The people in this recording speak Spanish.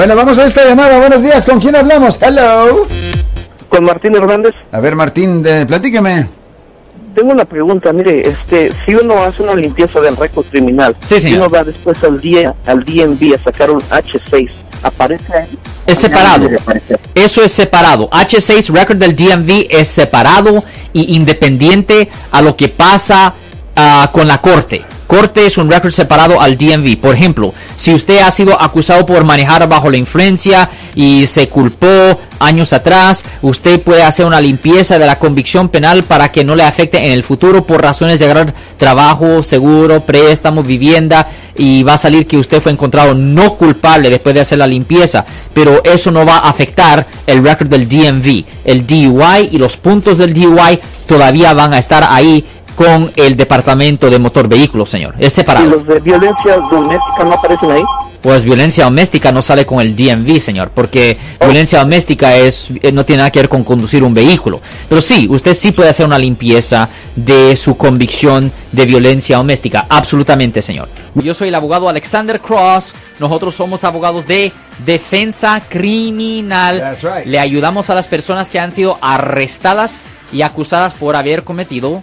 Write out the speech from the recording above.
Bueno, vamos a esta llamada. Buenos días. ¿Con quién hablamos? Hello. Con Martín Hernández. A ver, Martín, de, platíqueme. Tengo una pregunta, mire, este, si uno hace una limpieza del récord criminal Sí, señor. uno va después al día al DMV a sacar un H6, aparece ahí. Es separado. Eso es separado. H6 record del DMV es separado y independiente a lo que pasa ah, con la corte. Corte es un record separado al DMV. Por ejemplo, si usted ha sido acusado por manejar bajo la influencia y se culpó años atrás, usted puede hacer una limpieza de la convicción penal para que no le afecte en el futuro por razones de agarrar trabajo, seguro, préstamo, vivienda y va a salir que usted fue encontrado no culpable después de hacer la limpieza, pero eso no va a afectar el record del DMV. El DUI y los puntos del DUI todavía van a estar ahí con el departamento de motor vehículos, señor. Es Y separado. los de violencia doméstica no aparecen ahí. Pues violencia doméstica no sale con el DMV, señor, porque violencia doméstica es eh, no tiene nada que ver con conducir un vehículo. Pero sí, usted sí puede hacer una limpieza de su convicción de violencia doméstica, absolutamente, señor. Yo soy el abogado Alexander Cross. Nosotros somos abogados de defensa criminal. That's right. Le ayudamos a las personas que han sido arrestadas y acusadas por haber cometido